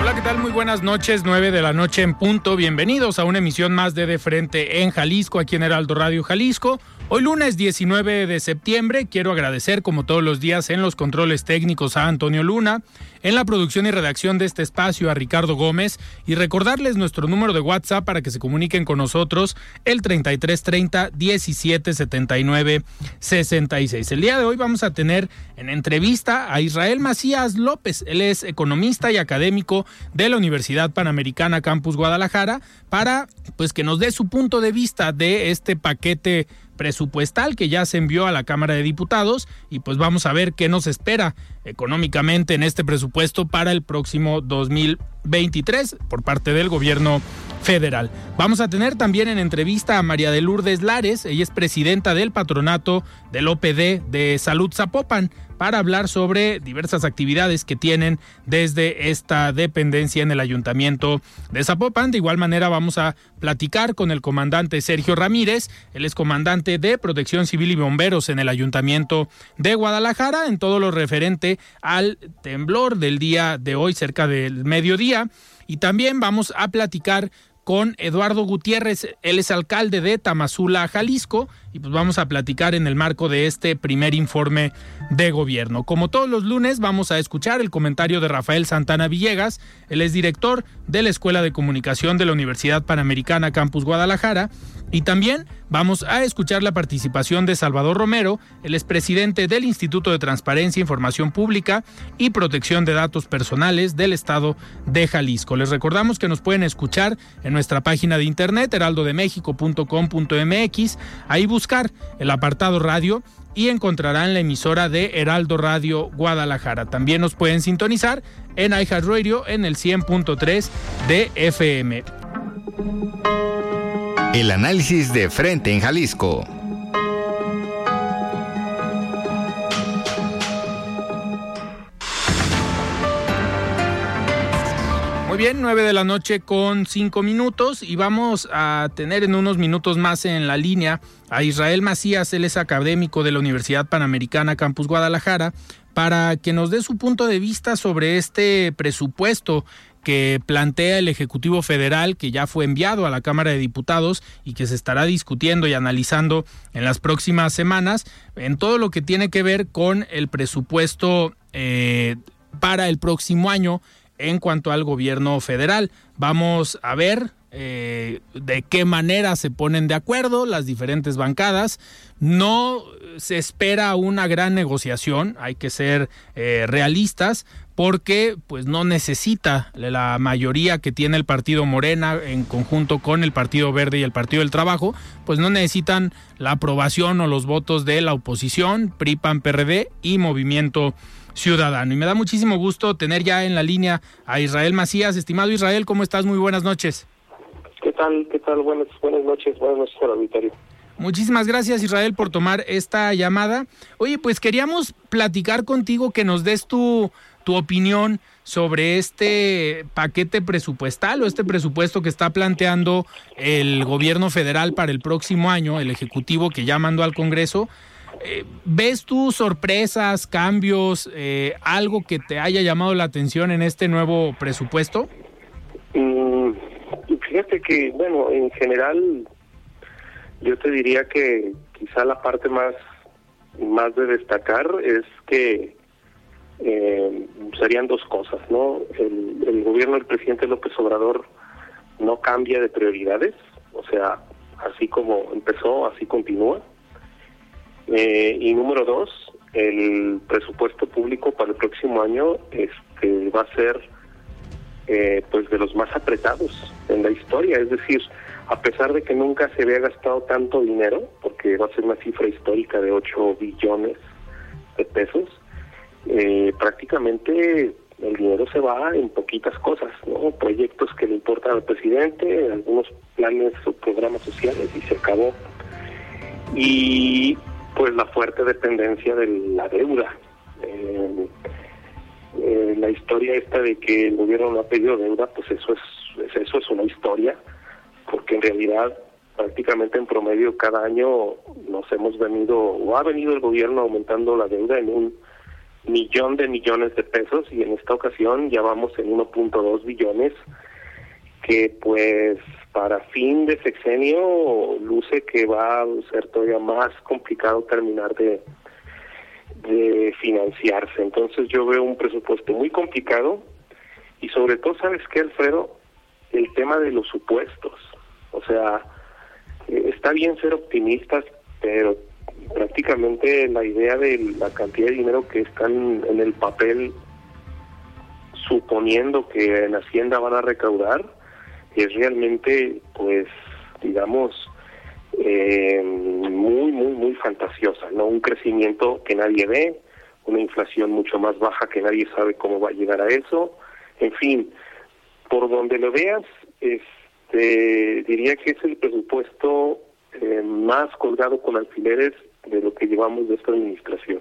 Hola, ¿qué tal? Muy buenas noches, 9 de la noche en punto. Bienvenidos a una emisión más de De Frente en Jalisco, aquí en Heraldo Radio Jalisco. Hoy lunes 19 de septiembre quiero agradecer como todos los días en los controles técnicos a Antonio Luna, en la producción y redacción de este espacio a Ricardo Gómez y recordarles nuestro número de WhatsApp para que se comuniquen con nosotros el 3330 1779 66. El día de hoy vamos a tener en entrevista a Israel Macías López. Él es economista y académico de la Universidad Panamericana Campus Guadalajara para pues que nos dé su punto de vista de este paquete presupuestal que ya se envió a la Cámara de Diputados y pues vamos a ver qué nos espera económicamente en este presupuesto para el próximo 2023 por parte del gobierno federal. Vamos a tener también en entrevista a María de Lourdes Lares, ella es presidenta del patronato del OPD de Salud Zapopan para hablar sobre diversas actividades que tienen desde esta dependencia en el ayuntamiento de Zapopan. De igual manera vamos a platicar con el comandante Sergio Ramírez, él es comandante de Protección Civil y Bomberos en el ayuntamiento de Guadalajara, en todo lo referente al temblor del día de hoy cerca del mediodía. Y también vamos a platicar con Eduardo Gutiérrez, él es alcalde de Tamazula, Jalisco, y pues vamos a platicar en el marco de este primer informe de gobierno. Como todos los lunes, vamos a escuchar el comentario de Rafael Santana Villegas, él es director de la Escuela de Comunicación de la Universidad Panamericana Campus Guadalajara, y también vamos a escuchar la participación de Salvador Romero, el expresidente del Instituto de Transparencia, Información Pública y Protección de Datos Personales del Estado de Jalisco. Les recordamos que nos pueden escuchar en nuestra página de internet heraldodemexico.com.mx, ahí buscar el apartado radio y encontrarán la emisora de Heraldo Radio Guadalajara. También nos pueden sintonizar en iHeartRadio en el 100.3 de FM. El análisis de frente en Jalisco. Muy bien, 9 de la noche con 5 minutos y vamos a tener en unos minutos más en la línea a Israel Macías, él es académico de la Universidad Panamericana Campus Guadalajara, para que nos dé su punto de vista sobre este presupuesto que plantea el Ejecutivo Federal, que ya fue enviado a la Cámara de Diputados y que se estará discutiendo y analizando en las próximas semanas, en todo lo que tiene que ver con el presupuesto eh, para el próximo año en cuanto al gobierno federal. Vamos a ver eh, de qué manera se ponen de acuerdo las diferentes bancadas. No se espera una gran negociación, hay que ser eh, realistas, porque pues no necesita la mayoría que tiene el partido Morena en conjunto con el Partido Verde y el Partido del Trabajo, pues no necesitan la aprobación o los votos de la oposición, PRI, PAN, PRD y Movimiento Ciudadano. Y me da muchísimo gusto tener ya en la línea a Israel Macías. Estimado Israel, ¿cómo estás? Muy buenas noches. ¿Qué tal? ¿Qué tal? Buenas, buenas noches, buenas noches al auditorio. Muchísimas gracias Israel por tomar esta llamada. Oye, pues queríamos platicar contigo que nos des tu, tu opinión sobre este paquete presupuestal o este presupuesto que está planteando el gobierno federal para el próximo año, el Ejecutivo que ya mandó al Congreso. Eh, ¿Ves tú sorpresas, cambios, eh, algo que te haya llamado la atención en este nuevo presupuesto? Fíjate que, bueno, en general, yo te diría que quizá la parte más, más de destacar es que eh, serían dos cosas, ¿no? El, el gobierno del presidente López Obrador no cambia de prioridades, o sea, así como empezó, así continúa. Eh, y número dos, el presupuesto público para el próximo año este, va a ser eh, pues de los más apretados en la historia, es decir, a pesar de que nunca se había gastado tanto dinero, porque va a ser una cifra histórica de 8 billones de pesos, eh, prácticamente el dinero se va en poquitas cosas, ¿no? Proyectos que le importan al presidente, algunos planes o programas sociales y se acabó. Y pues la fuerte dependencia de la deuda. Eh, eh, la historia esta de que el gobierno no ha pedido deuda, pues eso es, eso es una historia, porque en realidad prácticamente en promedio cada año nos hemos venido, o ha venido el gobierno aumentando la deuda en un millón de millones de pesos y en esta ocasión ya vamos en 1.2 billones que pues para fin de sexenio luce que va a ser todavía más complicado terminar de, de financiarse. Entonces yo veo un presupuesto muy complicado y sobre todo, ¿sabes qué, Alfredo? El tema de los supuestos. O sea, eh, está bien ser optimistas, pero prácticamente la idea de la cantidad de dinero que están en el papel suponiendo que en Hacienda van a recaudar es realmente pues digamos eh, muy muy muy fantasiosa no un crecimiento que nadie ve una inflación mucho más baja que nadie sabe cómo va a llegar a eso en fin por donde lo veas este diría que es el presupuesto eh, más colgado con alfileres de lo que llevamos de esta administración.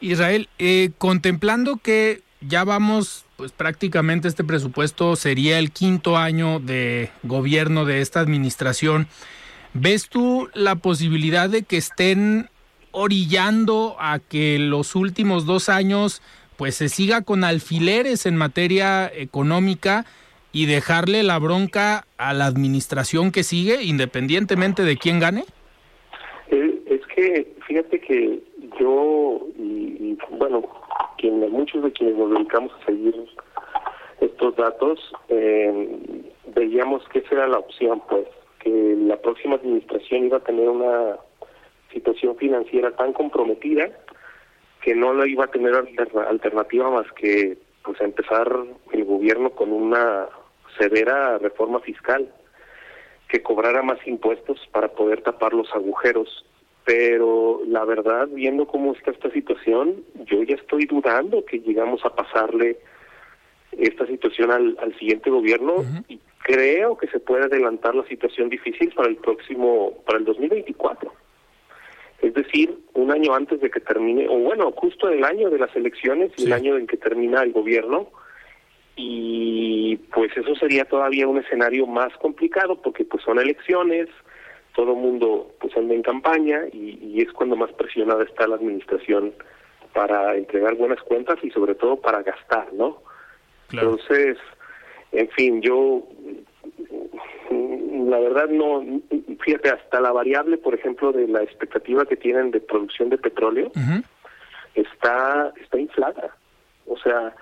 Israel, eh, contemplando que ya vamos, pues prácticamente este presupuesto sería el quinto año de gobierno de esta administración, ¿ves tú la posibilidad de que estén orillando a que los últimos dos años pues se siga con alfileres en materia económica y dejarle la bronca a la administración que sigue, independientemente de quién gane? Eh, es que fíjate que yo y, bueno, quien, muchos de quienes nos dedicamos a seguir estos datos, eh, veíamos que esa era la opción, pues, que la próxima administración iba a tener una situación financiera tan comprometida que no la iba a tener alternativa más que pues empezar el gobierno con una severa reforma fiscal que cobrara más impuestos para poder tapar los agujeros. Pero la verdad, viendo cómo está esta situación, yo ya estoy dudando que llegamos a pasarle esta situación al, al siguiente gobierno y creo que se puede adelantar la situación difícil para el próximo, para el 2024. Es decir, un año antes de que termine, o bueno, justo el año de las elecciones y el año en que termina el gobierno, y pues eso sería todavía un escenario más complicado porque pues son elecciones, todo el mundo pues anda en campaña y, es cuando más presionada está la administración para entregar buenas cuentas y sobre todo para gastar, ¿no? Entonces, en fin, yo la verdad no, fíjate, hasta la variable, por ejemplo, de la expectativa que tienen de producción de petróleo está está inflada. O sea,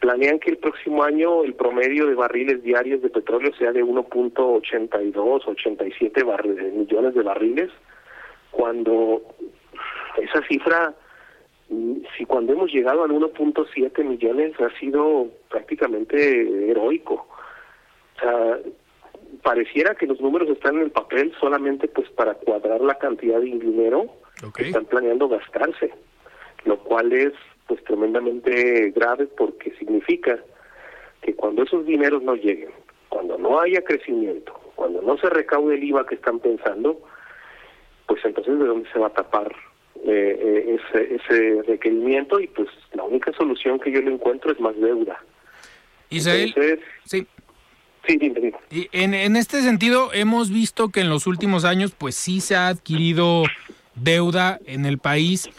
planean que el próximo año el promedio de barriles diarios de petróleo sea de 1.82, 87 millones de barriles, cuando esa cifra, si cuando hemos llegado al 1.7 millones ha sido prácticamente heroico. O sea, pareciera que los números están en el papel solamente pues para cuadrar la cantidad de dinero que están planeando gastarse, lo cual es pues tremendamente grave porque significa que cuando esos dineros no lleguen, cuando no haya crecimiento, cuando no se recaude el IVA que están pensando, pues entonces de dónde se va a tapar eh, eh, ese, ese requerimiento y pues la única solución que yo le encuentro es más deuda. Israel, sí. Sí, Y en, en este sentido hemos visto que en los últimos años pues sí se ha adquirido deuda en el país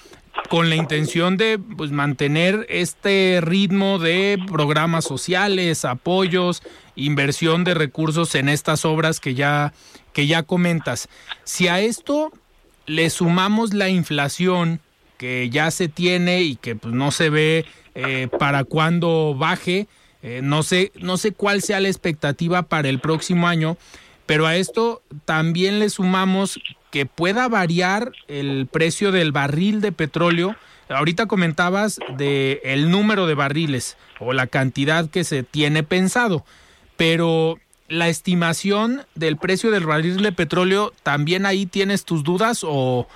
con la intención de pues, mantener este ritmo de programas sociales, apoyos, inversión de recursos en estas obras que ya, que ya comentas. Si a esto le sumamos la inflación que ya se tiene y que pues, no se ve eh, para cuándo baje, eh, no, sé, no sé cuál sea la expectativa para el próximo año, pero a esto también le sumamos que pueda variar el precio del barril de petróleo. Ahorita comentabas de el número de barriles o la cantidad que se tiene pensado, pero la estimación del precio del barril de petróleo, ¿también ahí tienes tus dudas o,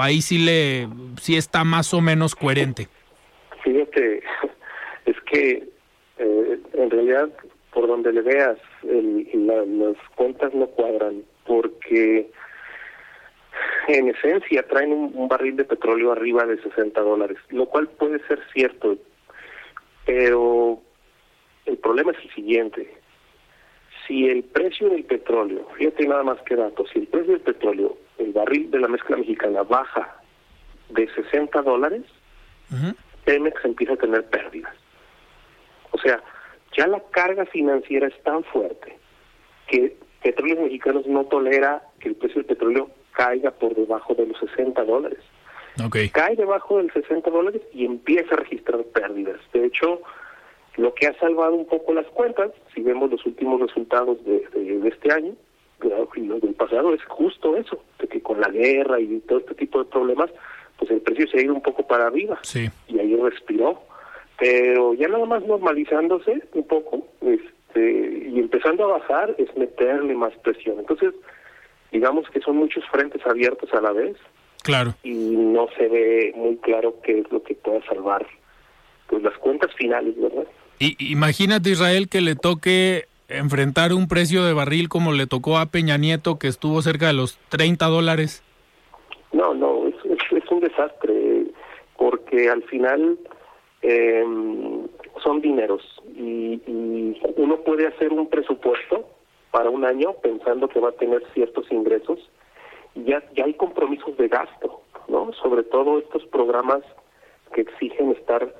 ahí sí, le, sí está más o menos coherente? Fíjate, es que eh, en realidad por donde le veas, las cuentas no cuadran, porque en esencia traen un, barril de petróleo arriba de 60 dólares, lo cual puede ser cierto, pero el problema es el siguiente. Si el precio del petróleo, fíjate nada más que datos, si el precio del petróleo, el barril de la mezcla mexicana baja de 60 dólares, Pemex empieza a tener pérdidas. O sea, ya la carga financiera es tan fuerte que Petróleos Mexicanos no tolera que el precio del petróleo caiga por debajo de los 60 dólares. Cae debajo del 60 dólares y empieza a registrar pérdidas. De hecho, lo que ha salvado un poco las cuentas, si vemos los últimos resultados de, este año y los del pasado, es justo eso, de que con la guerra y todo este tipo de problemas, pues el precio se ha ido un poco para arriba y ahí respiró. Pero ya nada más normalizándose un poco este, y empezando a bajar es meterle más presión. Entonces, digamos que son muchos frentes abiertos a la vez. Claro. Y no se ve muy claro qué es lo que pueda salvar pues las cuentas finales, ¿verdad? Y imagínate Israel que le toque enfrentar un precio de barril como le tocó a Peña Nieto que estuvo cerca de los 30 dólares. No, no, es, es, un desastre porque al final eh, son dineros y, y uno puede hacer un presupuesto para un año pensando que va a tener ciertos ingresos y ya, ya hay compromisos de gasto, ¿no? Sobre todo estos programas que exigen estar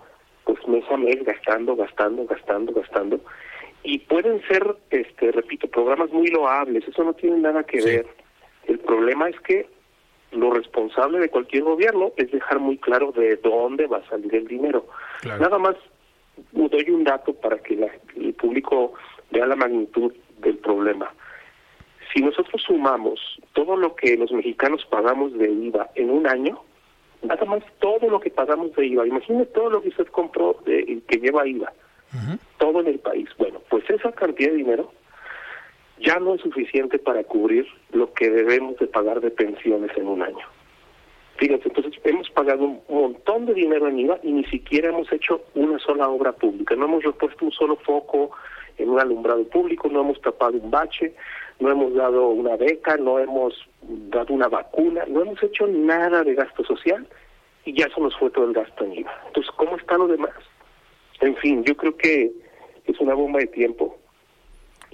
pues mes a mes gastando, gastando, gastando, gastando y pueden ser, este, repito, programas muy loables, eso no tiene nada que ver. El problema es que lo responsable de cualquier gobierno es dejar muy claro de dónde va a salir el dinero. Nada más doy un dato para que el público vea la magnitud del problema. Si nosotros sumamos todo lo que los mexicanos pagamos de IVA en un año, nada más todo lo que pagamos de IVA, imagine todo lo que usted compró de, que lleva IVA, todo en el país. Bueno, pues esa cantidad de dinero ya no es suficiente para cubrir lo que debemos de pagar de pensiones en un año. Fíjense, entonces hemos pagado un montón de dinero en IVA y ni siquiera hemos hecho una sola obra pública, no hemos repuesto un solo foco en un alumbrado público, no hemos tapado un bache, no hemos dado una beca, no hemos dado una vacuna, no hemos hecho nada de gasto social y ya se nos fue todo el gasto en IVA. Entonces, ¿cómo está lo demás? En fin, yo creo que es una bomba de tiempo.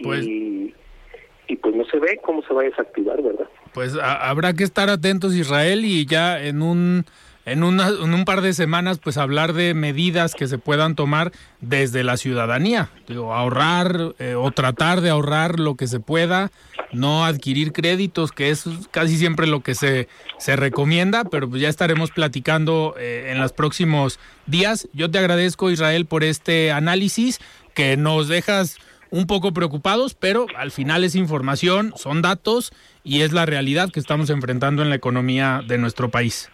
Pues y, y pues no se ve cómo se va a desactivar, ¿verdad? Pues habrá que estar atentos Israel y ya en un en, una, un par de semanas pues hablar de medidas que se puedan tomar desde la ciudadanía, digo, ahorrar eh, o tratar de ahorrar lo que se pueda, no adquirir créditos, que es casi siempre lo que se, se recomienda, pero pues ya estaremos platicando eh, en los próximos días. Yo te agradezco Israel por este análisis que nos dejas un poco preocupados, pero al final es información, son datos y es la realidad que estamos enfrentando en la economía de nuestro país.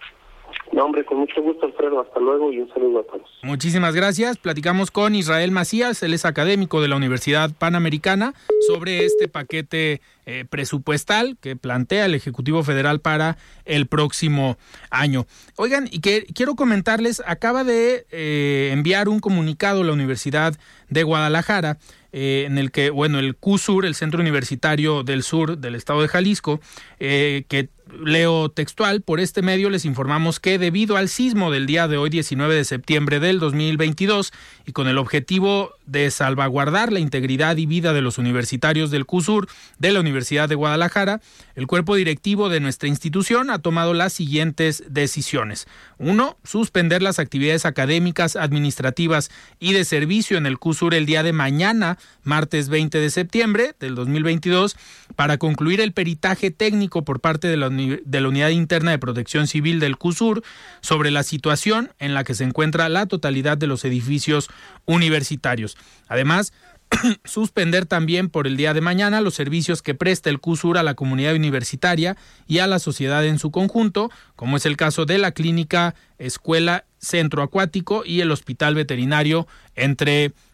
No, hombre, con mucho gusto, Alfredo. Hasta luego y un saludo a todos. Muchísimas gracias. Platicamos con Israel Macías, él es académico de la Universidad Panamericana, sobre este paquete eh, presupuestal que plantea el Ejecutivo Federal para el próximo año. Oigan, y que quiero comentarles, acaba de eh, enviar un comunicado la Universidad de Guadalajara eh, en el que, bueno, el CUSUR, el Centro Universitario del Sur del Estado de Jalisco, eh, que leo textual, por este medio les informamos que debido al sismo del día de hoy, 19 de septiembre del 2022, y con el objetivo de salvaguardar la integridad y vida de los universitarios del CUSUR de la Universidad de Guadalajara, el cuerpo directivo de nuestra institución ha tomado las siguientes decisiones. Uno, suspender las actividades académicas, administrativas y de servicio en el CUSUR el día de mañana, martes 20 de septiembre del 2022, para concluir el peritaje técnico por parte de la, de la Unidad Interna de Protección Civil del CUSUR sobre la situación en la que se encuentra la totalidad de los edificios universitarios. Además, suspender también por el día de mañana los servicios que presta el CUSUR a la comunidad universitaria y a la sociedad en su conjunto, como es el caso de la clínica, escuela, centro acuático y el hospital veterinario, entre otros.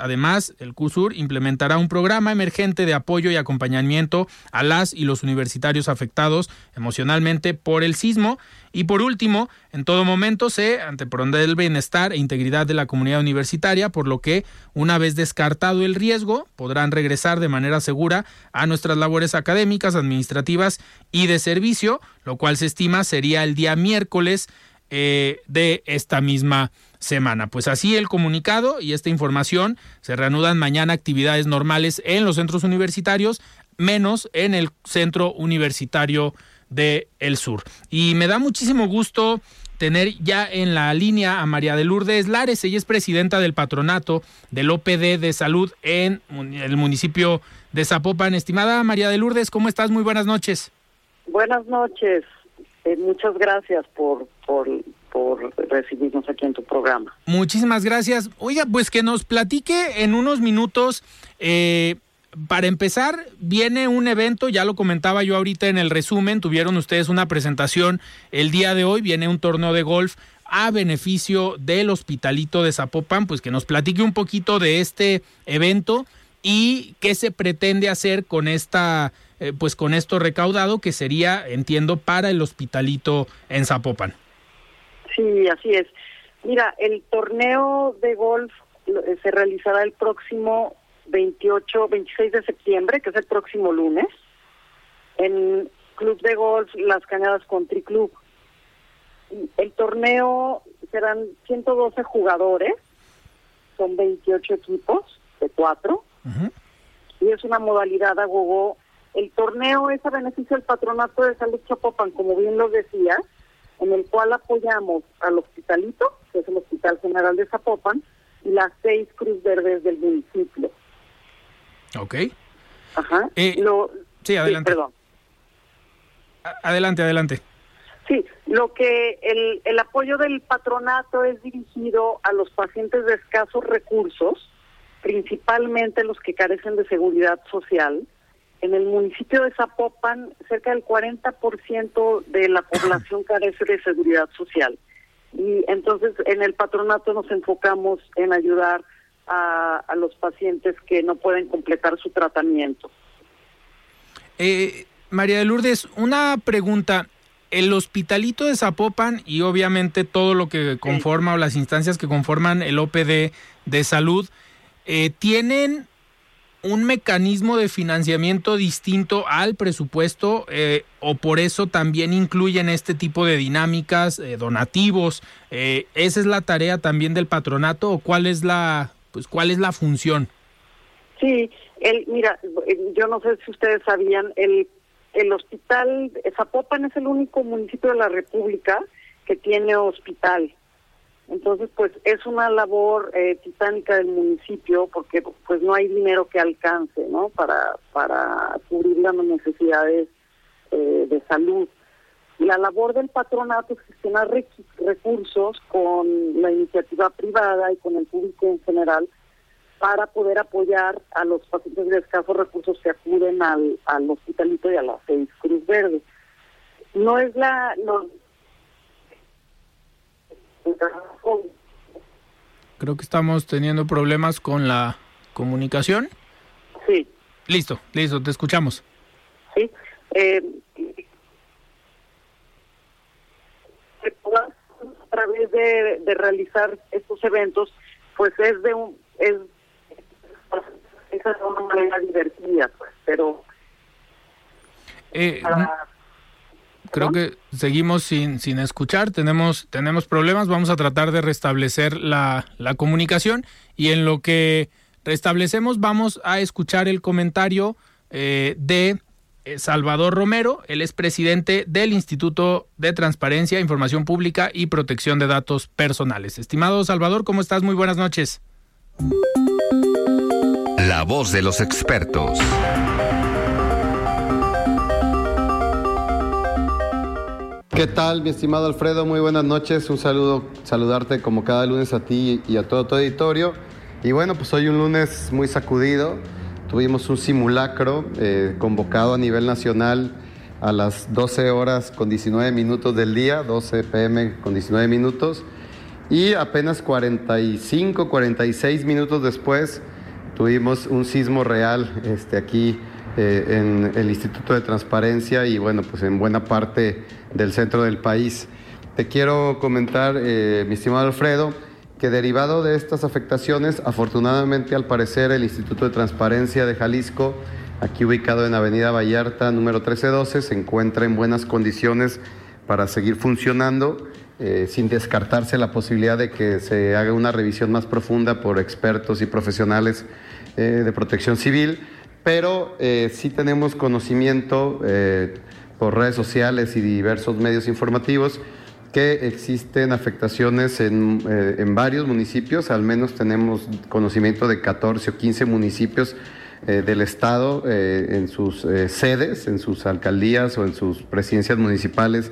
Además, el CUSUR implementará un programa emergente de apoyo y acompañamiento a las y los universitarios afectados emocionalmente por el sismo. Y por último, en todo momento se antepondrá el bienestar e integridad de la comunidad universitaria, por lo que, una vez descartado el riesgo, podrán regresar de manera segura a nuestras labores académicas, administrativas y de servicio, lo cual se estima sería el día miércoles eh, de esta misma semana. Pues así el comunicado y esta información se reanudan mañana actividades normales en los centros universitarios, menos en el centro universitario de El Sur. Y me da muchísimo gusto tener ya en la línea a María de Lourdes Lares. Ella es presidenta del patronato del OPD de salud en el municipio de Zapopan. Estimada María de Lourdes, ¿cómo estás? Muy buenas noches. Buenas noches. Eh, muchas gracias por, por, por recibirnos aquí en tu programa. Muchísimas gracias. Oiga, pues que nos platique en unos minutos. Eh, para empezar, viene un evento, ya lo comentaba yo ahorita en el resumen, tuvieron ustedes una presentación el día de hoy, viene un torneo de golf a beneficio del Hospitalito de Zapopan, pues que nos platique un poquito de este evento y qué se pretende hacer con esta eh, pues con esto recaudado que sería, entiendo, para el Hospitalito en Zapopan. Sí, así es. Mira, el torneo de golf eh, se realizará el próximo 28, 26 de septiembre, que es el próximo lunes, en Club de Golf Las Cañadas Country Club. El torneo serán 112 jugadores, son 28 equipos de cuatro, y es una modalidad a gogo. El torneo es a beneficio del Patronato de Salud Chapopan, como bien lo decía, en el cual apoyamos al hospitalito, que es el Hospital General de Zapopan, y las seis Cruz Verdes del municipio. Ok. Ajá. Eh, sí, adelante. perdón. Adelante, adelante. Sí, lo que el, el apoyo del patronato es dirigido a los pacientes de escasos recursos, principalmente los que carecen de seguridad social. En el municipio de Zapopan, cerca del 40% de la población carece de seguridad social. Y entonces en el patronato nos enfocamos en ayudar a, los pacientes que no pueden completar su tratamiento. Eh, María de Lourdes, una pregunta. El hospitalito de Zapopan y obviamente todo lo que conforma o las instancias que conforman el OPD de salud, eh, ¿tienen un mecanismo de financiamiento distinto al presupuesto eh, o por eso también incluyen este tipo de dinámicas, donativos? ¿Esa es la tarea también del patronato o cuál es la pues cuál es la función. Sí, el, mira, yo no sé si ustedes sabían, el, el hospital Zapopan es el único municipio de la República que tiene hospital. Entonces, pues es una labor eh, titánica del municipio porque pues no hay dinero que alcance, ¿no? Para para cubrir las necesidades eh, de salud. La labor del patronato es gestionar recursos con la iniciativa privada y con el público en general para poder apoyar a los pacientes de escasos recursos que acuden al, al hospitalito y a la seis Cruz Verde. No es la... Creo que estamos teniendo problemas con la comunicación. Sí. Listo, listo, te escuchamos. Sí. Eh, a través de, de realizar estos eventos, pues es de un es esa es una manera divertida, pues, pero eh, creo que seguimos sin, sin escuchar, tenemos, tenemos problemas, vamos a tratar de restablecer la, la comunicación y en lo que restablecemos vamos a escuchar el comentario eh, de eh, Salvador Romero, él es presidente del Instituto de Transparencia, Información Pública y Protección de Datos Personales. Estimado Salvador, ¿cómo estás? Muy buenas noches. La voz de los expertos. ¿Qué tal, mi estimado Alfredo? Muy buenas noches. Un saludo, saludarte como cada lunes a ti y a todo tu auditorio. Y bueno, pues hoy un lunes muy sacudido Tuvimos un simulacro eh, convocado a nivel nacional a las 12 horas con 19 minutos del día, 12 pm con 19 minutos. y apenas 45, 46 minutos después tuvimos un sismo real este, aquí eh, en el Instituto de Transparencia y bueno, pues en buena parte del centro del país. Te quiero comentar, eh, mi estimado Alfredo, que derivado de estas afectaciones, afortunadamente al parecer el Instituto de Transparencia de Jalisco, aquí ubicado en Avenida Vallarta número 1312, se encuentra en buenas condiciones para seguir funcionando eh, sin descartarse la posibilidad de que se haga una revisión más profunda por expertos y profesionales eh, de protección civil, pero eh, sí tenemos conocimiento por redes sociales y diversos medios informativos que existen afectaciones en, en, varios municipios, al menos tenemos conocimiento de 14 o 15 municipios del Estado en sus sedes, en sus alcaldías o en sus presidencias municipales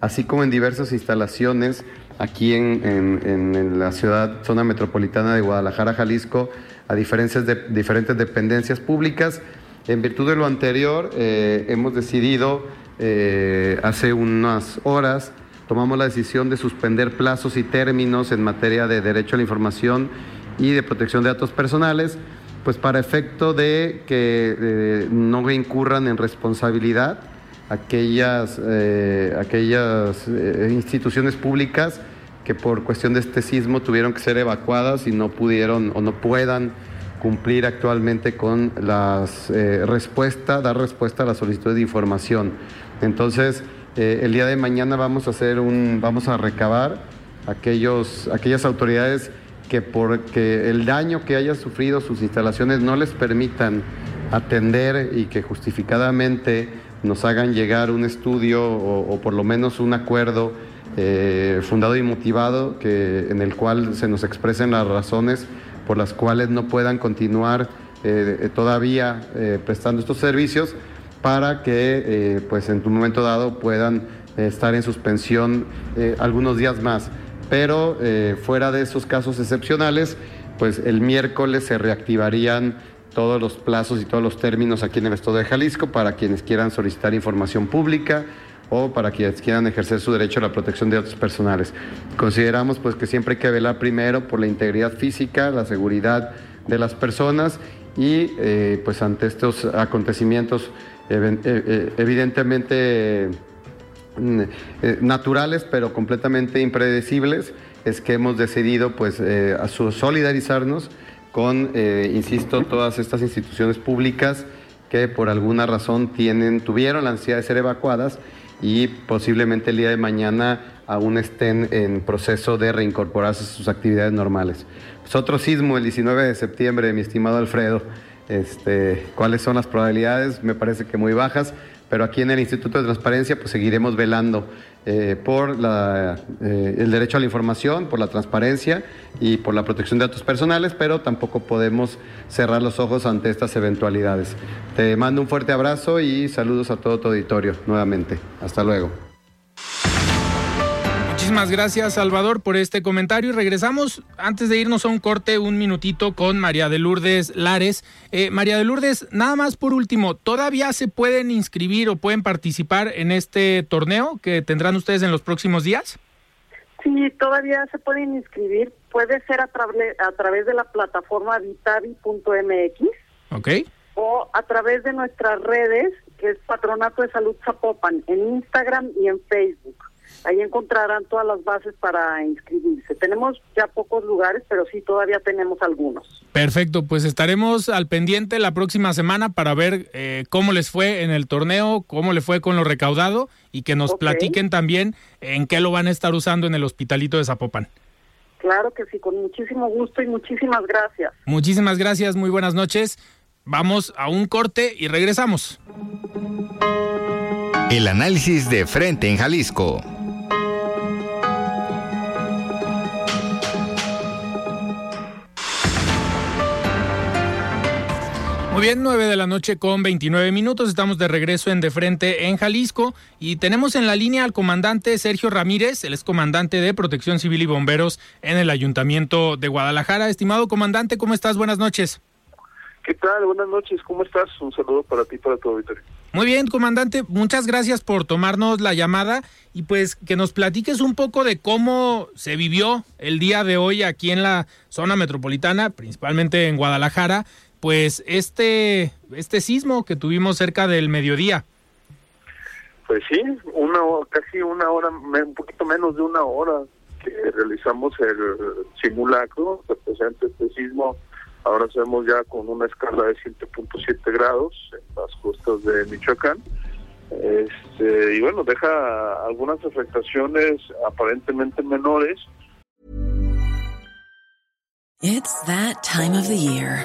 así como en diversas instalaciones aquí en, la ciudad, zona metropolitana de Guadalajara, Jalisco, a diferentes, diferentes dependencias públicas. En virtud de lo anterior, eh, hemos decidido eh, hace unas horas, tomamos la decisión de suspender plazos y términos en materia de derecho a la información y de protección de datos personales, pues para efecto de que eh, no incurran en responsabilidad aquellas, aquellas instituciones públicas que por cuestión de este sismo tuvieron que ser evacuadas y no pudieron o no puedan cumplir actualmente con las eh, respuesta, dar respuesta a la solicitud de información. Entonces, el día de mañana vamos a hacer un, vamos a recabar aquellos, aquellas autoridades que porque el daño que hayan sufrido sus instalaciones no les permitan atender y que justificadamente nos hagan llegar un estudio o, por lo menos un acuerdo eh, fundado y motivado que, en el cual se nos expresen las razones por las cuales no puedan continuar eh, todavía eh, prestando estos servicios para que pues en un momento dado puedan estar en suspensión algunos días más. Pero fuera de esos casos excepcionales, pues el miércoles se reactivarían todos los plazos y todos los términos aquí en el Estado de Jalisco para quienes quieran solicitar información pública o para quienes quieran ejercer su derecho a la protección de datos personales. Consideramos pues que siempre hay que velar primero por la integridad física, la seguridad de las personas y eh, pues ante estos acontecimientos eh, eh, evidentemente naturales pero completamente impredecibles es que hemos decidido pues a solidarizarnos con, eh, insisto, todas estas instituciones públicas que por alguna razón tienen, tuvieron la necesidad de ser evacuadas y posiblemente el día de mañana aún estén en proceso de reincorporarse a sus actividades normales. Pues otro sismo el 19 de septiembre, mi estimado Alfredo. Este, ¿Cuáles son las probabilidades? Me parece que muy bajas, pero aquí en el Instituto de Transparencia pues seguiremos velando eh, por eh, el derecho a la información, por la transparencia y por la protección de datos personales, pero tampoco podemos cerrar los ojos ante estas eventualidades. Te mando un fuerte abrazo y saludos a todo tu auditorio nuevamente. Hasta luego. Muchísimas gracias, Salvador, por este comentario. Y regresamos, antes de irnos a un corte, un minutito con María de Lourdes Lares. Eh, María de Lourdes, nada más por último, ¿todavía se pueden inscribir o pueden participar en este torneo que tendrán ustedes en los próximos días? Sí, todavía se pueden inscribir. Puede ser a, a través de la plataforma vitavi.mx. Ok. O a través de nuestras redes, que es Patronato de Salud Zapopan, en Instagram y en Facebook. Ahí encontrarán todas las bases para inscribirse. Tenemos ya pocos lugares, pero sí todavía tenemos algunos. Perfecto, pues estaremos al pendiente la próxima semana para ver eh, cómo les fue en el torneo, cómo le fue con lo recaudado y que nos platiquen también en qué lo van a estar usando en el hospitalito de Zapopan. Claro que sí, con muchísimo gusto y muchísimas gracias. Muchísimas gracias, muy buenas noches. Vamos a un corte y regresamos. El análisis de frente en Jalisco. Muy bien, 9 de la noche con 29 minutos. Estamos de regreso en De Frente en Jalisco y tenemos en la línea al comandante Sergio Ramírez, el es comandante de Protección Civil y Bomberos en el Ayuntamiento de Guadalajara. Estimado comandante, ¿cómo estás? Buenas noches. ¿Qué tal? Buenas noches, ¿cómo estás? Un saludo para ti y para tu auditorio. Muy bien, comandante, muchas gracias por tomarnos la llamada y pues que nos platiques un poco de cómo se vivió el día de hoy aquí en la zona metropolitana, principalmente en Guadalajara, pues este, este sismo que tuvimos cerca del mediodía. Pues sí, una casi una hora, un poquito menos de una hora que realizamos el simulacro, representa este sismo Ahora sabemos ya con una escala de 7.7 grados en las costas de Michoacán. Este, y bueno, deja algunas afectaciones aparentemente menores. It's that time of the year.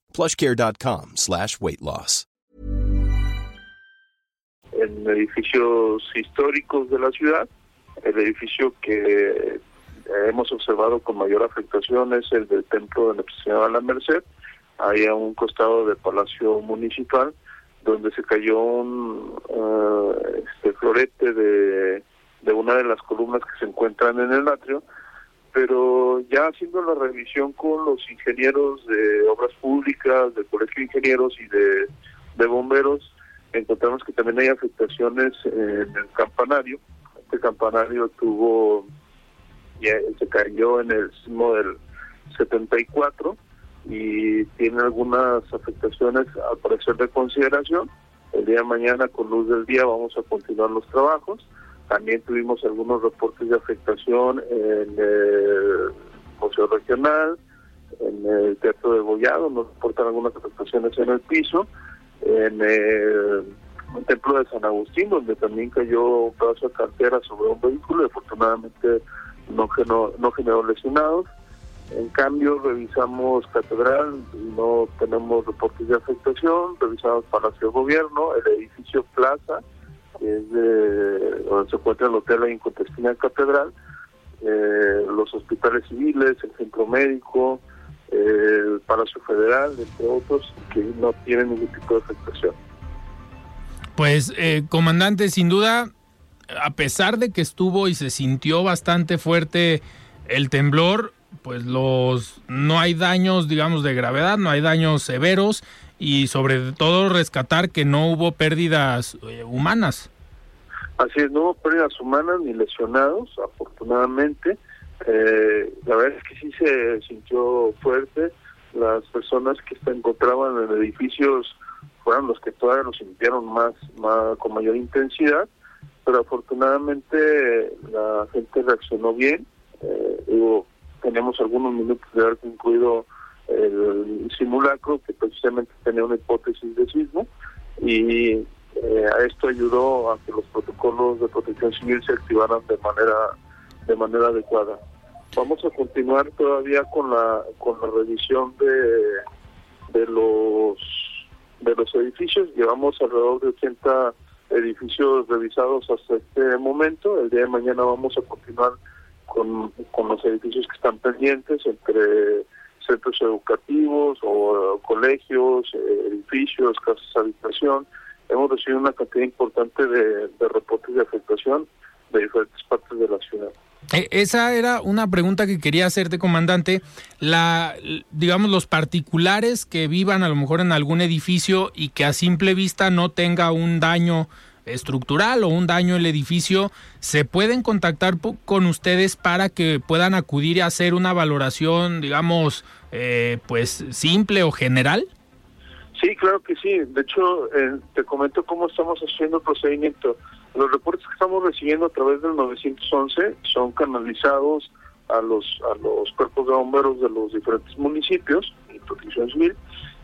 plushcare.com slash weight loss. En edificios históricos de la ciudad, el edificio que hemos observado con mayor afectación es el del Templo de Nuestra Señora de la Merced, ahí a un costado del Palacio Municipal, donde se cayó un uh, este florete de, de una de las columnas que se encuentran en el atrio, pero ya haciendo la revisión con los ingenieros de obras públicas, del Colegio de Ingenieros y de, de Bomberos, encontramos que también hay afectaciones en el campanario. Este campanario tuvo, se cayó en el sismo del 74 y tiene algunas afectaciones al parecer de consideración. El día de mañana, con luz del día, vamos a continuar los trabajos. También tuvimos algunos reportes de afectación en el Museo Regional, en el Teatro de Bollado, nos reportan algunas afectaciones en el piso, en el, Templo de San Agustín, donde también cayó un pedazo de cartera sobre un vehículo y afortunadamente no generó, no generó lesionados. En cambio, revisamos Catedral, no tenemos reportes de afectación, revisamos Palacio de Gobierno, el edificio Plaza, que es de donde se encuentra el hotel en Contestina Catedral, eh, los hospitales civiles, el centro médico, eh, el Palacio Federal, entre otros, que no tienen ningún tipo de afectación. Pues, eh, comandante, sin duda, a pesar de que estuvo y se sintió bastante fuerte el temblor, pues los no hay daños, digamos, de gravedad, no hay daños severos y sobre todo rescatar que no hubo pérdidas eh, humanas. Así es, no hubo pérdidas humanas ni lesionados, afortunadamente. Eh, la verdad es que sí se sintió fuerte. Las personas que se encontraban en edificios fueron los que todavía lo sintieron más, con mayor intensidad, pero afortunadamente la gente reaccionó bien. Eh, tenemos algunos minutos de haber concluido el simulacro que precisamente tenía una hipótesis de sismo y eh, a esto ayudó a que los protocolos de protección civil se activaran de manera de manera adecuada. Vamos a continuar todavía con la con la revisión de de los de los edificios. Llevamos alrededor de 80 edificios revisados hasta este momento. El día de mañana vamos a continuar con, con los edificios que están pendientes entre centros educativos o colegios, eh, edificios, casas de habitación. Hemos recibido una cantidad importante de, de reportes de afectación de diferentes partes de la ciudad. Eh, esa era una pregunta que quería hacerte, comandante. La, digamos, los particulares que vivan a lo mejor en algún edificio y que a simple vista no tenga un daño estructural o un daño en el edificio, ¿se pueden contactar con ustedes para que puedan acudir y hacer una valoración, digamos, eh, pues simple o general? Sí, claro que sí. De hecho, eh, te comento cómo estamos haciendo el procedimiento. Los reportes que estamos recibiendo a través del 911 son canalizados a los a los cuerpos de bomberos de los diferentes municipios y protección civil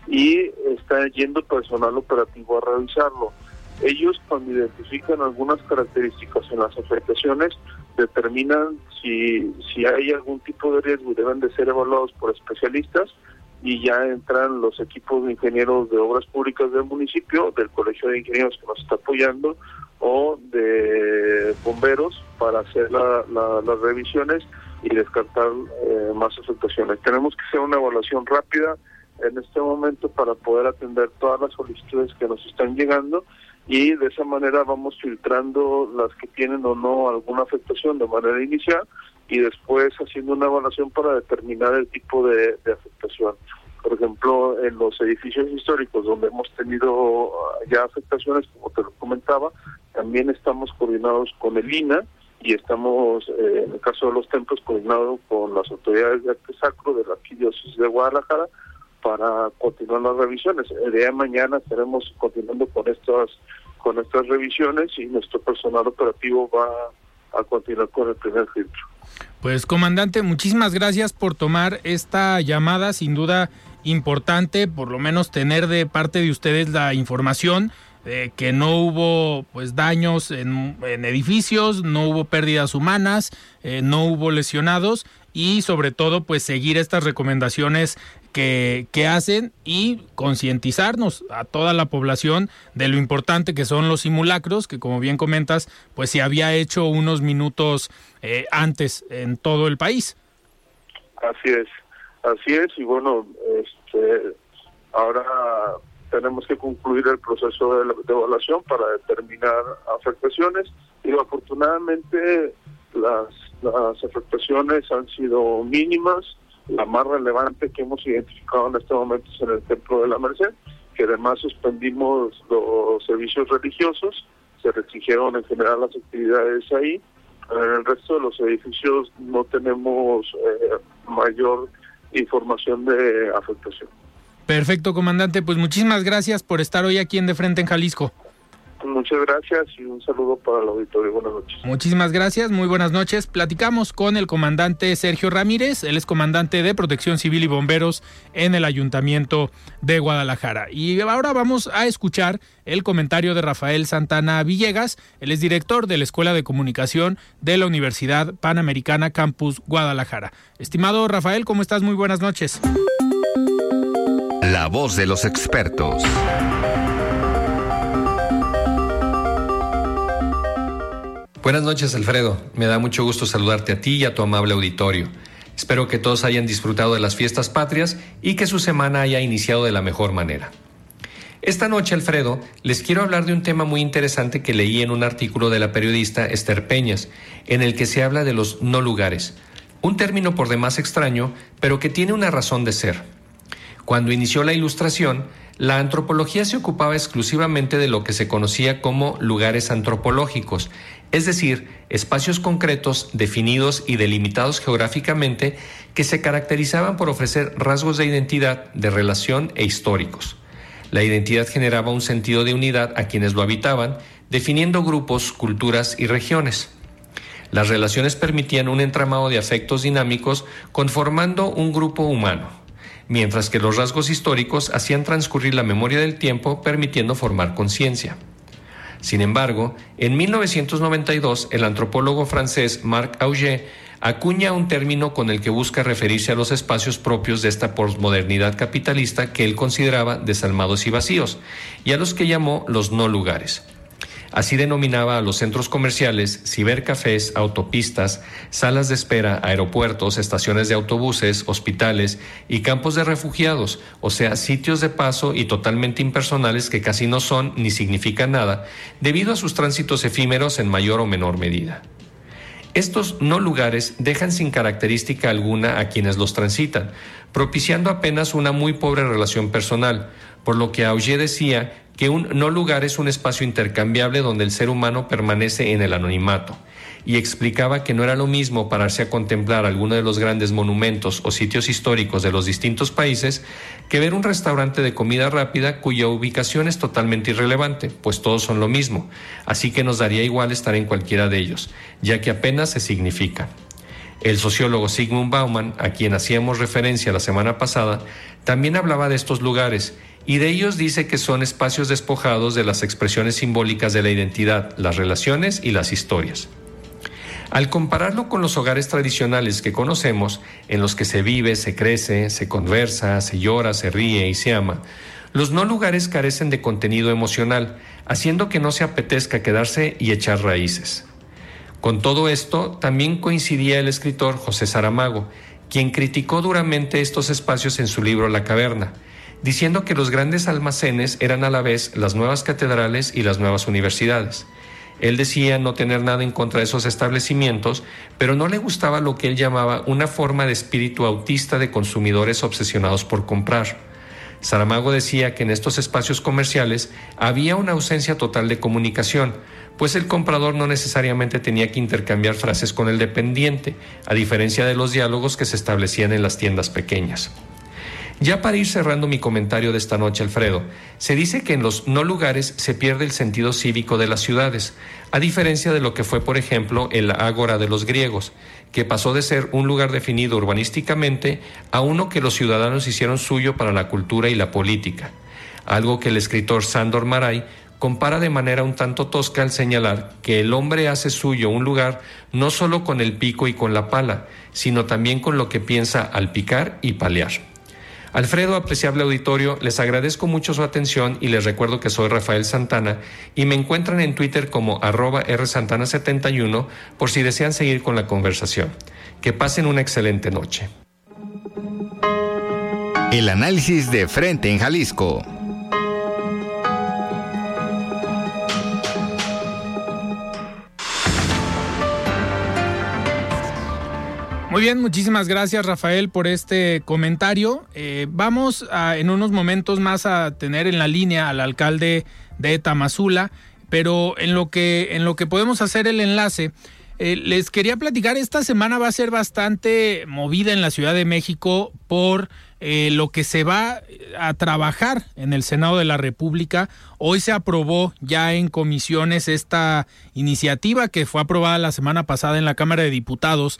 y está yendo personal operativo a revisarlo. Ellos cuando identifican algunas características en las afectaciones determinan si, si hay algún tipo de riesgo y deben de ser evaluados por especialistas y ya entran los equipos de ingenieros de obras públicas del municipio, del Colegio de Ingenieros que nos está apoyando o de bomberos para hacer las revisiones y descartar eh, más afectaciones. Tenemos que hacer una evaluación rápida en este momento para poder atender todas las solicitudes que nos están llegando y de esa manera vamos filtrando las que tienen o no alguna afectación de manera inicial y después haciendo una evaluación para determinar el tipo de, afectación. Por ejemplo, en los edificios históricos donde hemos tenido ah, ya afectaciones, como te lo comentaba, también estamos coordinados con el INA y estamos, eh, en el caso de los templos, coordinados con las autoridades de arte sacro de la arquidiócesis de Guadalajara para continuar las revisiones. El día de mañana estaremos continuando con estas con estas revisiones y nuestro personal operativo va a continuar con el primer filtro. Pues comandante, muchísimas gracias por tomar esta llamada, sin duda importante, por lo menos tener de parte de ustedes la información de que no hubo pues daños en, edificios, no hubo pérdidas humanas, eh, no hubo lesionados y sobre todo pues seguir estas recomendaciones que, que hacen y concientizarnos a toda la población de lo importante que son los simulacros, que como bien comentas, pues se había hecho unos minutos eh, antes en todo el país. Así es, así es, y bueno, este, ahora tenemos que concluir el proceso de, de evaluación para determinar afectaciones y afortunadamente las las afectaciones han sido mínimas. La más relevante que hemos identificado en este momento es en el Templo de la Merced, que además suspendimos los servicios religiosos, se restringieron en general las actividades ahí. En el resto de los edificios no tenemos eh, mayor información de afectación. Perfecto, comandante. Pues muchísimas gracias por estar hoy aquí en De Frente en Jalisco. Muchas gracias y un saludo para el auditorio. Buenas noches. Muchísimas gracias, muy buenas noches. Platicamos con el comandante Sergio Ramírez, él es comandante de Protección Civil y Bomberos en el Ayuntamiento de Guadalajara. Y ahora vamos a escuchar el comentario de Rafael Santana Villegas, él es director de la Escuela de Comunicación de la Universidad Panamericana Campus Guadalajara. Estimado Rafael, ¿cómo estás? Muy buenas noches. La voz de los expertos. Buenas noches, Alfredo. Me da mucho gusto saludarte a ti y a tu amable auditorio. Espero que todos hayan disfrutado de las fiestas patrias y que su semana haya iniciado de la mejor manera. Esta noche, Alfredo, les quiero hablar de un tema muy interesante que leí en un artículo de la periodista Esther Peñas, en el que se habla de los no lugares, un término por demás extraño, pero que tiene una razón de ser. Cuando inició la Ilustración, la antropología se ocupaba exclusivamente de lo que se conocía como lugares antropológicos, es decir, espacios concretos, definidos y delimitados geográficamente, que se caracterizaban por ofrecer rasgos de identidad, de relación e históricos. La identidad generaba un sentido de unidad a quienes lo habitaban, definiendo grupos, culturas y regiones. Las relaciones permitían un entramado de afectos dinámicos conformando un grupo humano mientras que los rasgos históricos hacían transcurrir la memoria del tiempo permitiendo formar conciencia. Sin embargo, en 1992 el antropólogo francés Marc Auger acuña un término con el que busca referirse a los espacios propios de esta posmodernidad capitalista que él consideraba desalmados y vacíos, y a los que llamó los no lugares. Así denominaba a los centros comerciales, cibercafés, autopistas, salas de espera, aeropuertos, estaciones de autobuses, hospitales y campos de refugiados, o sea, sitios de paso y totalmente impersonales que casi no son ni significan nada, debido a sus tránsitos efímeros en mayor o menor medida. Estos no lugares dejan sin característica alguna a quienes los transitan, propiciando apenas una muy pobre relación personal, por lo que Auger decía que un no lugar es un espacio intercambiable donde el ser humano permanece en el anonimato. y explicaba que no era lo mismo pararse a contemplar alguno de los grandes monumentos o sitios históricos de los distintos países que ver un restaurante de comida rápida cuya ubicación es totalmente irrelevante, pues todos son lo mismo, así que nos daría igual estar en cualquiera de ellos, ya que apenas se significa. El sociólogo Sigmund Bauman, a quien hacíamos referencia la semana pasada, también hablaba de estos lugares y de ellos dice que son espacios despojados de las expresiones simbólicas de la identidad, las relaciones y las historias. Al compararlo con los hogares tradicionales que conocemos, en los que se vive, se crece, se conversa, se llora, se ríe y se ama, los no lugares carecen de contenido emocional, haciendo que no se apetezca quedarse y echar raíces. Con todo esto, también coincidía el escritor José Saramago, quien criticó duramente estos espacios en su libro La Caverna, diciendo que los grandes almacenes eran a la vez las nuevas catedrales y las nuevas universidades. Él decía no tener nada en contra de esos establecimientos, pero no le gustaba lo que él llamaba una forma de espíritu autista de consumidores obsesionados por comprar. Saramago decía que en estos espacios comerciales había una ausencia total de comunicación, pues el comprador no necesariamente tenía que intercambiar frases con el dependiente, a diferencia de los diálogos que se establecían en las tiendas pequeñas. Ya para ir cerrando mi comentario de esta noche, Alfredo, se dice que en los no lugares se pierde el sentido cívico de las ciudades, a diferencia de lo que fue, por ejemplo, el Ágora de los griegos, que pasó de ser un lugar definido urbanísticamente a uno que los ciudadanos hicieron suyo para la cultura y la política, algo que el escritor Sándor Maray compara de manera un tanto tosca al señalar que el hombre hace suyo un lugar no solo con el pico y con la pala, sino también con lo que piensa al picar y palear. Alfredo, apreciable auditorio, les agradezco mucho su atención y les recuerdo que soy Rafael Santana y me encuentran en Twitter como arroba rsantana71 por si desean seguir con la conversación. Que pasen una excelente noche. El análisis de frente en Jalisco. Muy bien, muchísimas gracias Rafael por este comentario. Eh, vamos a, en unos momentos más a tener en la línea al alcalde de Tamazula, pero en lo que, en lo que podemos hacer el enlace, eh, les quería platicar, esta semana va a ser bastante movida en la Ciudad de México por eh, lo que se va a trabajar en el Senado de la República. Hoy se aprobó ya en comisiones esta iniciativa que fue aprobada la semana pasada en la Cámara de Diputados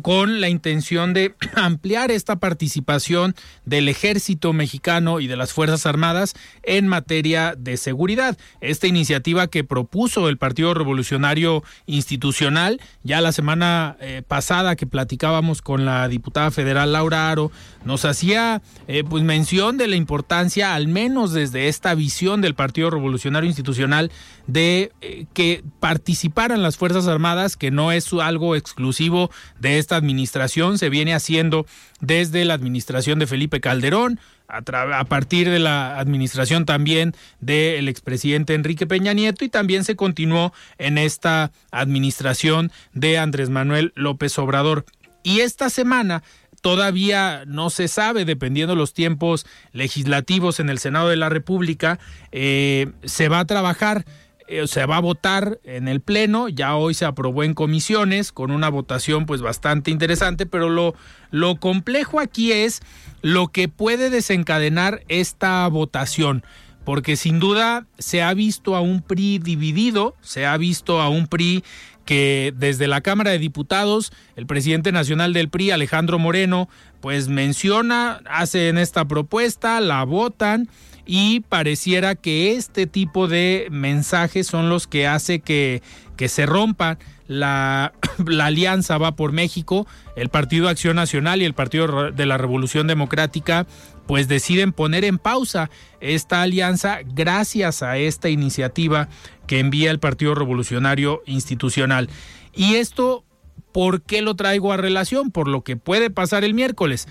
con la intención de ampliar esta participación del ejército mexicano y de las Fuerzas Armadas en materia de seguridad. Esta iniciativa que propuso el Partido Revolucionario Institucional, ya la semana eh, pasada que platicábamos con la diputada federal Laura Aro, nos hacía eh, pues mención de la importancia, al menos desde esta visión del Partido Revolucionario Institucional, de eh, que participaran las Fuerzas Armadas, que no es algo exclusivo de esta administración, se viene haciendo desde la administración de Felipe Calderón, a, partir de la administración también del expresidente Enrique Peña Nieto y también se continuó en esta administración de Andrés Manuel López Obrador. Y esta semana todavía no se sabe, dependiendo los tiempos legislativos en el Senado de la República, eh, se va a trabajar eh, se va a votar en el pleno, ya hoy se aprobó en comisiones con una votación pues bastante interesante, pero lo, lo complejo aquí es lo que puede desencadenar esta votación, porque sin duda se ha visto a un PRI dividido, se ha visto a un PRI que desde la Cámara de Diputados, el presidente nacional del PRI, Alejandro Moreno, pues menciona, hace en esta propuesta, la votan y pareciera que este tipo de mensajes son los que hace que, que se rompa la, la, alianza va por México, el Partido Acción Nacional y el Partido de la Revolución Democrática pues deciden poner en pausa esta alianza gracias a esta iniciativa que envía el Partido Revolucionario Institucional. Y esto, ¿por qué lo traigo a relación? Por lo que puede pasar el miércoles.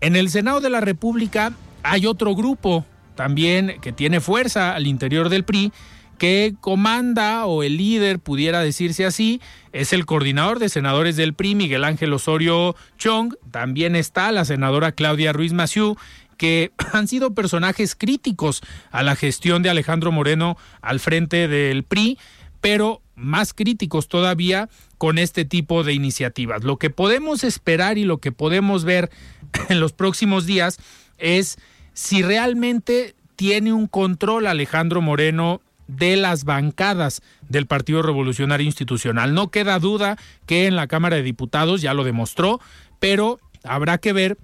En el Senado de la República hay otro grupo también que tiene fuerza al interior del PRI, que comanda o el líder, pudiera decirse así, es el coordinador de senadores del PRI, Miguel Ángel Osorio Chong, también está la senadora Claudia Ruiz Maciú, que han sido personajes críticos a la gestión de Alejandro Moreno al frente del PRI, pero más críticos todavía con este tipo de iniciativas. Lo que podemos esperar y lo que podemos ver en los próximos días es si realmente tiene un control Alejandro Moreno de las bancadas del Partido Revolucionario Institucional. No queda duda que en la Cámara de Diputados ya lo demostró, pero habrá que ver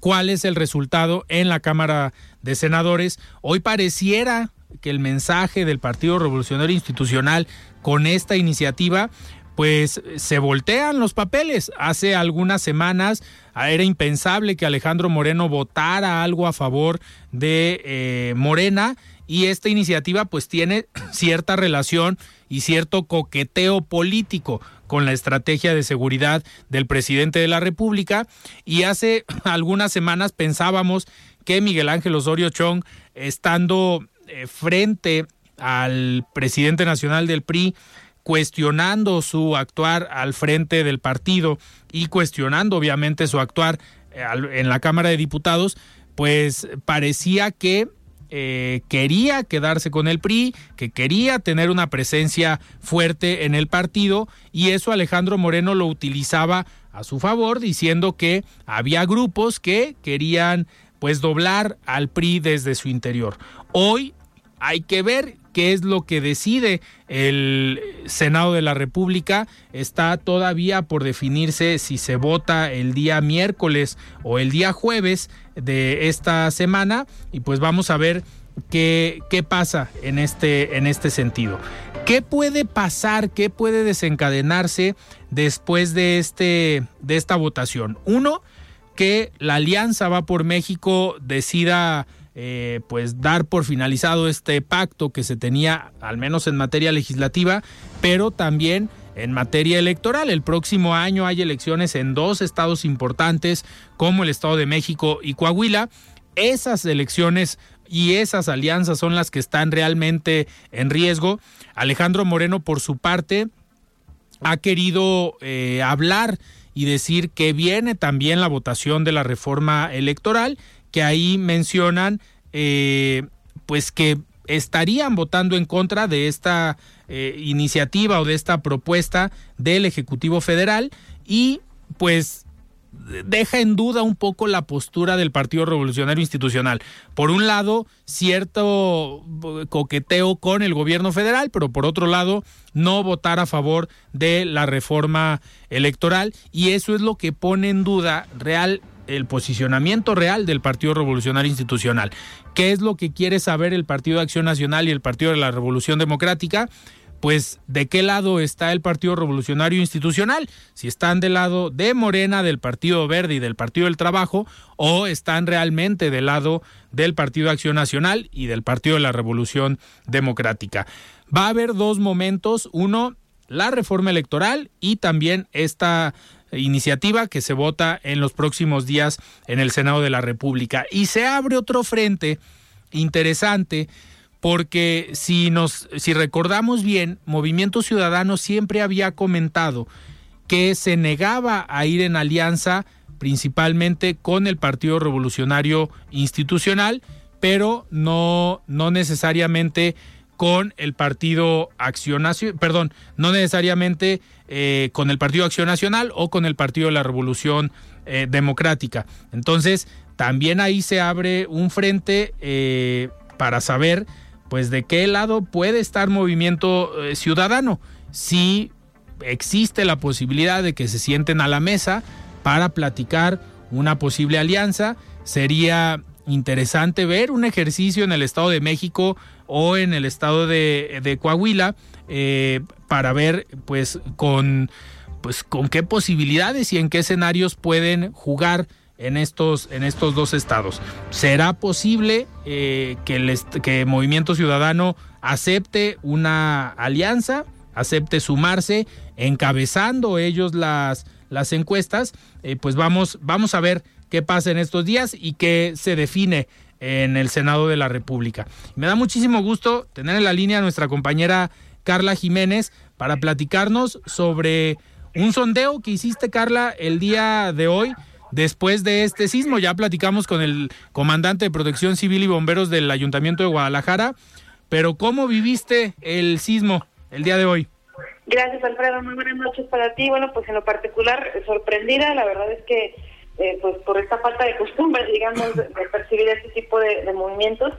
cuál es el resultado en la Cámara de Senadores. Hoy pareciera que el mensaje del Partido Revolucionario Institucional con esta iniciativa pues se voltean los papeles. Hace algunas semanas era impensable que Alejandro Moreno votara algo a favor de eh, Morena y esta iniciativa pues tiene cierta relación y cierto coqueteo político con la estrategia de seguridad del presidente de la República. Y hace algunas semanas pensábamos que Miguel Ángel Osorio Chong estando eh, frente al presidente nacional del PRI cuestionando su actuar al frente del partido y cuestionando obviamente su actuar eh, en la Cámara de Diputados, pues parecía que eh, quería quedarse con el PRI, que quería tener una presencia fuerte en el partido y eso Alejandro Moreno lo utilizaba a su favor diciendo que había grupos que querían pues doblar al PRI desde su interior. Hoy hay que ver qué es lo que decide el Senado de la República. Está todavía por definirse si se vota el día miércoles o el día jueves de esta semana y pues vamos a ver qué, qué pasa en este, en este sentido. ¿Qué puede pasar? ¿Qué puede desencadenarse después de, este, de esta votación? Uno, que la Alianza va por México decida eh, pues dar por finalizado este pacto que se tenía, al menos en materia legislativa, pero también en materia electoral. El próximo año hay elecciones en dos estados importantes, como el Estado de México y Coahuila. Esas elecciones y esas alianzas son las que están realmente en riesgo. Alejandro Moreno, por su parte, ha querido eh, hablar y decir que viene también la votación de la reforma electoral que ahí mencionan eh, pues que estarían votando en contra de esta eh, iniciativa o de esta propuesta del Ejecutivo Federal y pues deja en duda un poco la postura del Partido Revolucionario Institucional. Por un lado, cierto coqueteo con el gobierno federal, pero por otro lado, no votar a favor de la reforma electoral y eso es lo que pone en duda real el posicionamiento real del Partido Revolucionario Institucional. ¿Qué es lo que quiere saber el Partido de Acción Nacional y el Partido de la Revolución Democrática? Pues de qué lado está el Partido Revolucionario Institucional, si están del lado de Morena, del Partido Verde y del Partido del Trabajo, o están realmente del lado del Partido de Acción Nacional y del Partido de la Revolución Democrática. Va a haber dos momentos, uno, la reforma electoral y también esta iniciativa que se vota en los próximos días en el Senado de la República. Y se abre otro frente interesante porque si nos si recordamos bien, Movimiento Ciudadano siempre había comentado que se negaba a ir en alianza principalmente con el Partido Revolucionario Institucional, pero no no necesariamente con el Partido Acción Nacional, perdón, no necesariamente eh, con el Partido Acción Nacional o con el Partido de la Revolución eh, Democrática. Entonces, también ahí se abre un frente eh, para saber, pues, de qué lado puede estar Movimiento Ciudadano. Si existe la posibilidad de que se sienten a la mesa para platicar una posible alianza, sería interesante ver un ejercicio en el Estado de México o en el Estado de, Coahuila eh, para ver pues con pues con qué posibilidades y en qué escenarios pueden jugar en estos, en estos dos estados. ¿Será posible eh, que, el, Movimiento Ciudadano acepte una alianza, acepte sumarse, encabezando ellos las, las encuestas? Eh, pues vamos, vamos a ver qué pasa en estos días y qué se define en el Senado de la República. Me da muchísimo gusto tener en la línea a nuestra compañera Carla Jiménez para platicarnos sobre un sondeo que hiciste, Carla, el día de hoy. Después de este sismo, ya platicamos con el comandante de Protección Civil y Bomberos del Ayuntamiento de Guadalajara, pero ¿cómo viviste el sismo? el día de hoy. Gracias, Alfredo. Muy buenas noches para ti. Bueno, pues en lo particular, sorprendida. La verdad es que, eh, pues por esta falta de costumbre, digamos, de, percibir este tipo de, movimientos,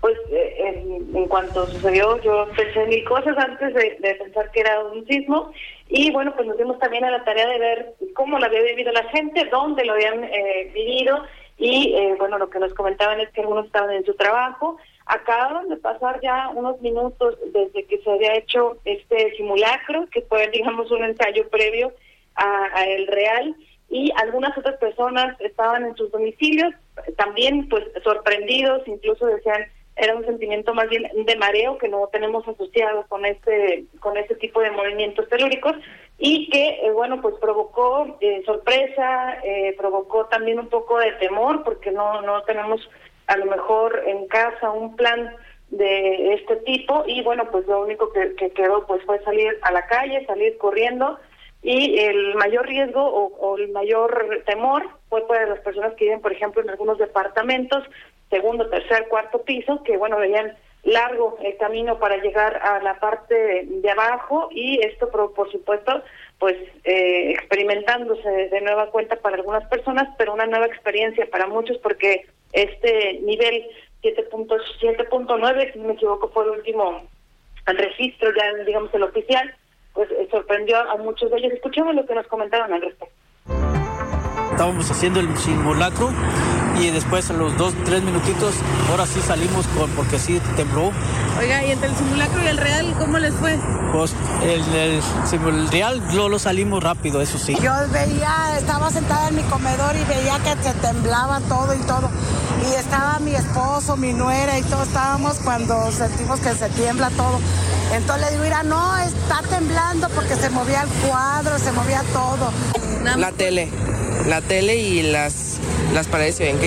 pues eh, en, cuanto sucedió, yo pensé mil cosas antes de, pensar que era un sismo. Y bueno, pues nos dimos también a la tarea de ver cómo lo había vivido la gente, dónde lo habían eh, vivido. Y bueno, lo que nos comentaban es que algunos estaban en su trabajo, Acaban de pasar ya unos minutos desde que se había hecho este simulacro, que fue, digamos, un ensayo previo a, el real, y algunas otras personas estaban en sus domicilios, también pues sorprendidos, incluso decían era un sentimiento más bien de mareo que no tenemos asociado con este con este tipo de movimientos telúricos y que eh, bueno pues provocó eh, sorpresa eh, provocó también un poco de temor porque no no tenemos a lo mejor en casa un plan de este tipo y bueno pues lo único que, quedó pues fue salir a la calle salir corriendo y el mayor riesgo o, el mayor temor fue para las personas que viven por ejemplo en algunos departamentos segundo tercer cuarto piso que bueno veían largo el camino para llegar a la parte de abajo y esto por, supuesto pues eh, experimentándose de nueva cuenta para algunas personas pero una nueva experiencia para muchos porque este nivel 7.7.9, si no me equivoco, fue el último registro, ya digamos el oficial, pues eh, sorprendió a muchos de ellos. Escuchemos lo que nos comentaron al respecto. Estábamos haciendo el simulacro y después en los dos, tres minutitos, ahora sí salimos con, porque sí tembló. Oiga, ¿y entre el simulacro y el real cómo les fue? Pues el, el, real lo, lo salimos rápido, eso sí. Yo veía, estaba sentada en mi comedor y veía que se temblaba todo y todo. Y estaba mi esposo, mi nuera y todos estábamos cuando sentimos que se tiembla todo. Entonces le digo, mira, no, está temblando porque se movía el cuadro, se movía todo. La tele, la tele y las, las paredes se ven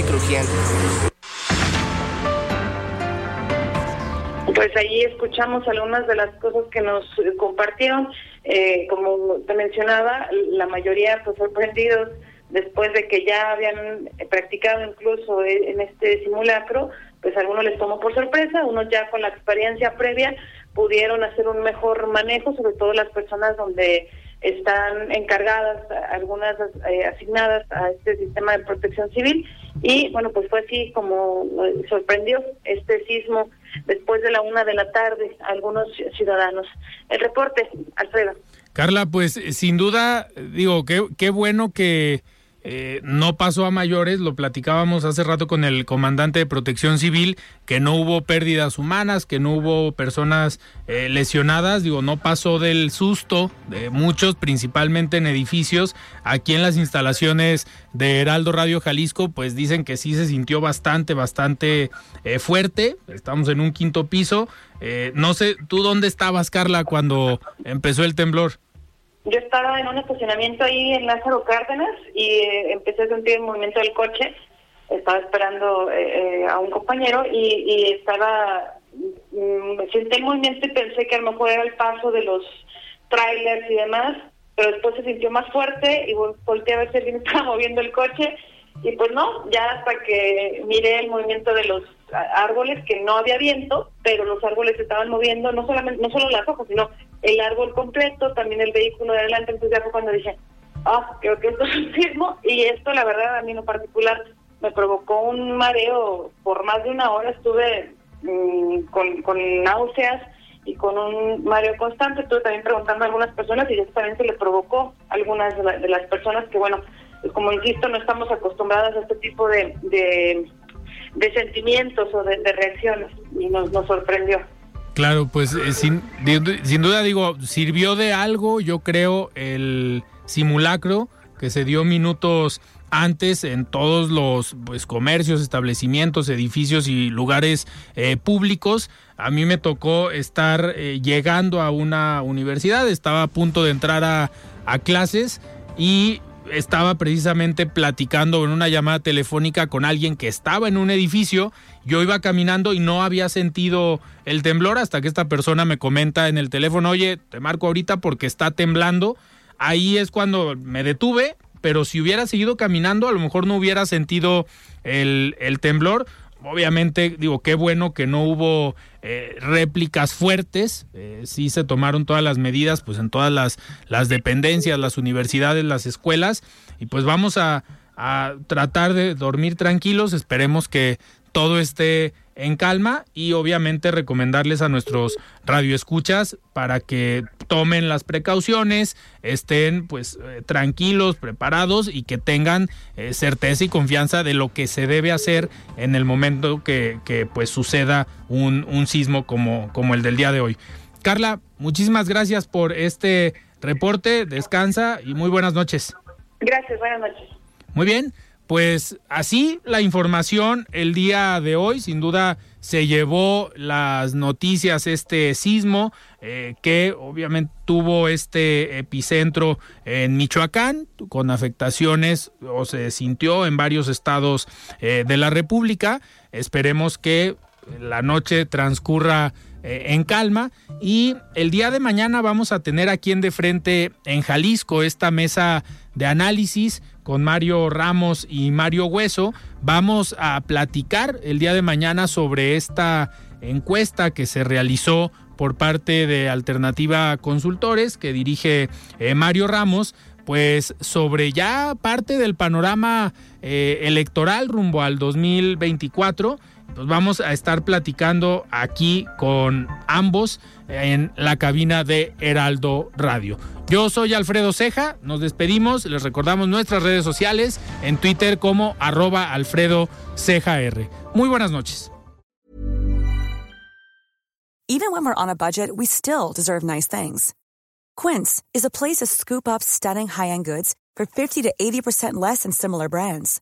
Pues ahí escuchamos algunas de las cosas que nos compartieron. Eh, como te mencionaba, la mayoría pues sorprendidos después de que ya habían practicado incluso en este simulacro, pues a algunos les tomó por sorpresa, unos ya con la experiencia previa pudieron hacer un mejor manejo, sobre todo las personas donde están encargadas, algunas eh, asignadas a este sistema de protección civil. Y bueno, pues fue así como eh, sorprendió este sismo después de la una de la tarde a algunos ciudadanos. El reporte, Alfredo. Carla, pues sin duda, digo, qué, qué bueno que eh, no pasó a mayores, lo platicábamos hace rato con el comandante de protección civil, que no hubo pérdidas humanas, que no hubo personas eh, lesionadas, digo, no pasó del susto de muchos, principalmente en edificios. Aquí en las instalaciones de Heraldo Radio Jalisco, pues dicen que sí se sintió bastante, bastante eh, fuerte, estamos en un quinto piso. no sé, ¿tú dónde estabas, Carla, cuando empezó el temblor? Yo estaba en un estacionamiento ahí en Lázaro Cárdenas y eh, empecé a sentir el movimiento del coche. Estaba esperando eh, eh, a un compañero y, y estaba. Mm, me senté el movimiento y pensé que a lo mejor era el paso de los trailers y demás, pero después se sintió más fuerte y volteé a ver si alguien estaba moviendo el coche y pues no, ya hasta que miré el movimiento de los árboles, que no había viento, pero los árboles estaban moviendo, no solamente no solo las hojas, sino el árbol completo, también el vehículo de adelante, entonces ya fue cuando dije, ah, creo que esto es un sismo, y esto la verdad a mí en particular me provocó un mareo, por más de una hora estuve mm, con, con náuseas y con un mareo constante, estuve también preguntando a algunas personas y eso también se le provocó a algunas de, las personas que bueno, pues como insisto, no estamos acostumbradas a este tipo de, de, sentimientos o de, reacciones. Y nos, nos sorprendió. Claro, pues eh, sin, sin duda digo, sirvió de algo, yo creo, el simulacro que se dio minutos antes en todos los pues, comercios, establecimientos, edificios y lugares eh, públicos. A mí me tocó estar eh, llegando a una universidad, estaba a punto de entrar a, a clases y estaba precisamente platicando en una llamada telefónica con alguien que estaba en un edificio. Yo iba caminando y no había sentido el temblor hasta que esta persona me comenta en el teléfono, oye, te marco ahorita porque está temblando. Ahí es cuando me detuve, pero si hubiera seguido caminando, a lo mejor no hubiera sentido el, el temblor. Obviamente, digo, qué bueno que no hubo eh, réplicas fuertes, eh, sí se tomaron todas las medidas, pues en todas las, las dependencias, las universidades, las escuelas, y pues vamos a, a tratar de dormir tranquilos, esperemos que todo esté en calma y obviamente recomendarles a nuestros radioescuchas para que tomen las precauciones, estén pues eh, tranquilos, preparados y que tengan eh, certeza y confianza de lo que se debe hacer en el momento que, que pues suceda un, un sismo como, como el del día de hoy. Carla, muchísimas gracias por este reporte, descansa y muy buenas noches. Gracias, buenas noches. Muy bien, pues así la información el día de hoy, sin duda se llevó las noticias este sismo eh, que obviamente tuvo este epicentro en Michoacán con afectaciones o se sintió en varios estados eh, de la República. Esperemos que la noche transcurra eh, en calma y el día de mañana vamos a tener aquí en de frente en Jalisco esta mesa de análisis con Mario Ramos y Mario Hueso. Vamos a platicar el día de mañana sobre esta encuesta que se realizó por parte de Alternativa Consultores que dirige eh, Mario Ramos, pues sobre ya parte del panorama eh, electoral rumbo al 2024 pues vamos a estar platicando aquí con ambos en la cabina de Heraldo Radio. Yo soy Alfredo Ceja, nos despedimos, les recordamos nuestras redes sociales en Twitter como arroba Alfredo Ceja R. Muy buenas noches. Even when we're on a budget, we still deserve nice things. Quince is a place to scoop up stunning high-end goods for 50 to 80% less than similar brands.